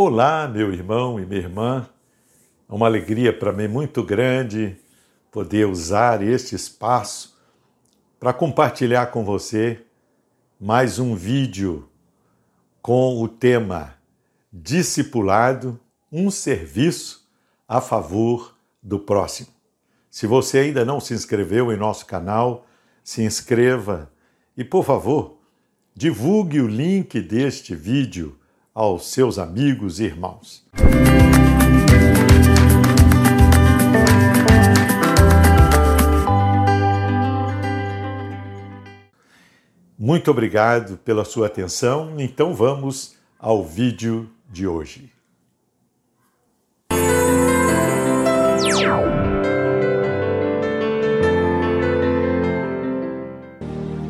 Olá, meu irmão e minha irmã. É uma alegria para mim muito grande poder usar este espaço para compartilhar com você mais um vídeo com o tema Discipulado, um serviço a favor do próximo. Se você ainda não se inscreveu em nosso canal, se inscreva e, por favor, divulgue o link deste vídeo aos seus amigos e irmãos. Muito obrigado pela sua atenção. Então vamos ao vídeo de hoje.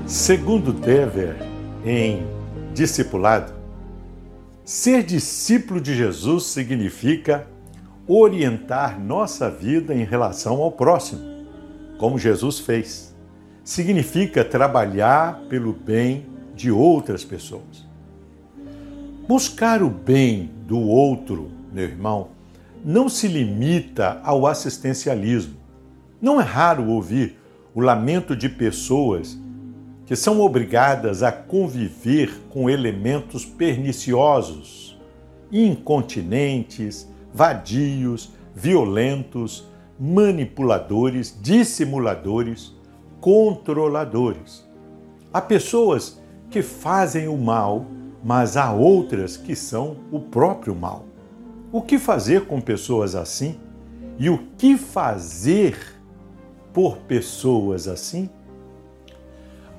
Segundo Dever, em Discipulado, Ser discípulo de Jesus significa orientar nossa vida em relação ao próximo, como Jesus fez. Significa trabalhar pelo bem de outras pessoas. Buscar o bem do outro, meu irmão, não se limita ao assistencialismo. Não é raro ouvir o lamento de pessoas que são obrigadas a conviver com elementos perniciosos, incontinentes, vadios, violentos, manipuladores, dissimuladores, controladores. Há pessoas que fazem o mal, mas há outras que são o próprio mal. O que fazer com pessoas assim? E o que fazer por pessoas assim?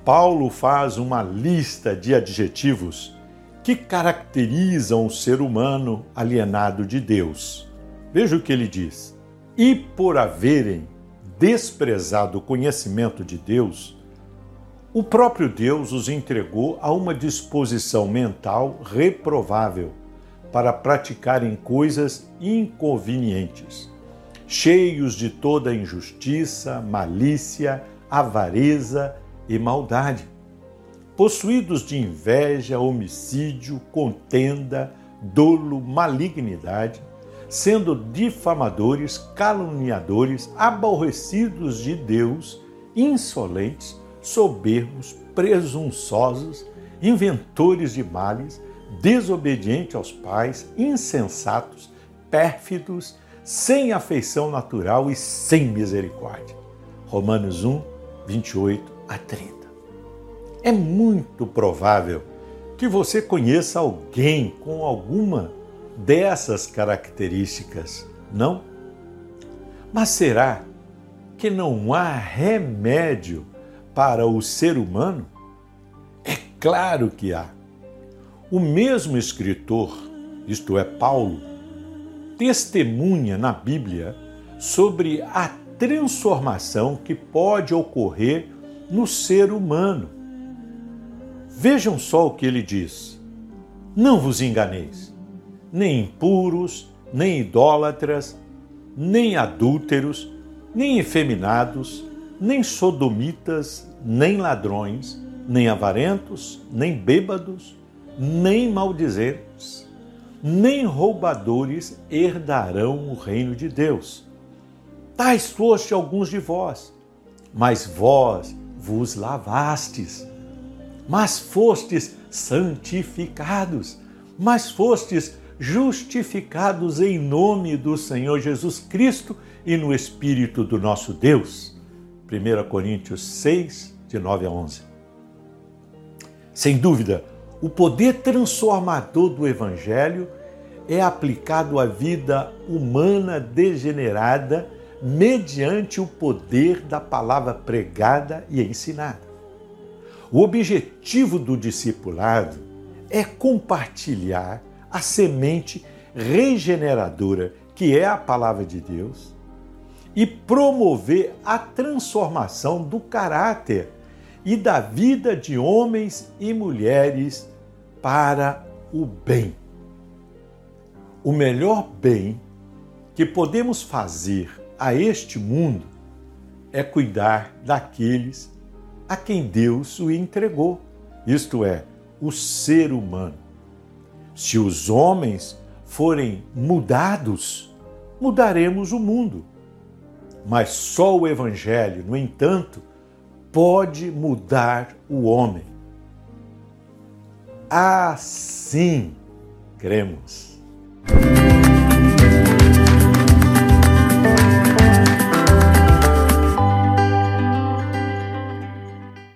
Paulo faz uma lista de adjetivos que caracterizam o ser humano alienado de Deus. Veja o que ele diz: E por haverem desprezado o conhecimento de Deus, o próprio Deus os entregou a uma disposição mental reprovável para praticarem coisas inconvenientes, cheios de toda injustiça, malícia, avareza e maldade, possuídos de inveja, homicídio, contenda, dolo, malignidade, sendo difamadores, caluniadores, aborrecidos de Deus, insolentes, soberbos, presunçosos, inventores de males, desobedientes aos pais, insensatos, pérfidos, sem afeição natural e sem misericórdia. Romanos 1, 28 a 30. É muito provável que você conheça alguém com alguma dessas características, não? Mas será que não há remédio para o ser humano? É claro que há. O mesmo escritor, isto é, Paulo, testemunha na Bíblia sobre a transformação que pode ocorrer no ser humano. Vejam só o que ele diz: Não vos enganeis, nem impuros, nem idólatras, nem adúlteros, nem efeminados, nem sodomitas, nem ladrões, nem avarentos, nem bêbados, nem maldizentes, nem roubadores herdarão o reino de Deus. Tais foste alguns de vós, mas vós vos lavastes, mas fostes santificados, mas fostes justificados em nome do Senhor Jesus Cristo e no Espírito do nosso Deus. 1 Coríntios 6, de 9 a 11. Sem dúvida, o poder transformador do Evangelho é aplicado à vida humana degenerada mediante o poder da palavra pregada e ensinada. O objetivo do discipulado é compartilhar a semente regeneradora que é a palavra de Deus e promover a transformação do caráter e da vida de homens e mulheres para o bem. O melhor bem que podemos fazer a este mundo é cuidar daqueles a quem Deus o entregou, isto é, o ser humano. Se os homens forem mudados, mudaremos o mundo. Mas só o Evangelho, no entanto, pode mudar o homem. Assim cremos.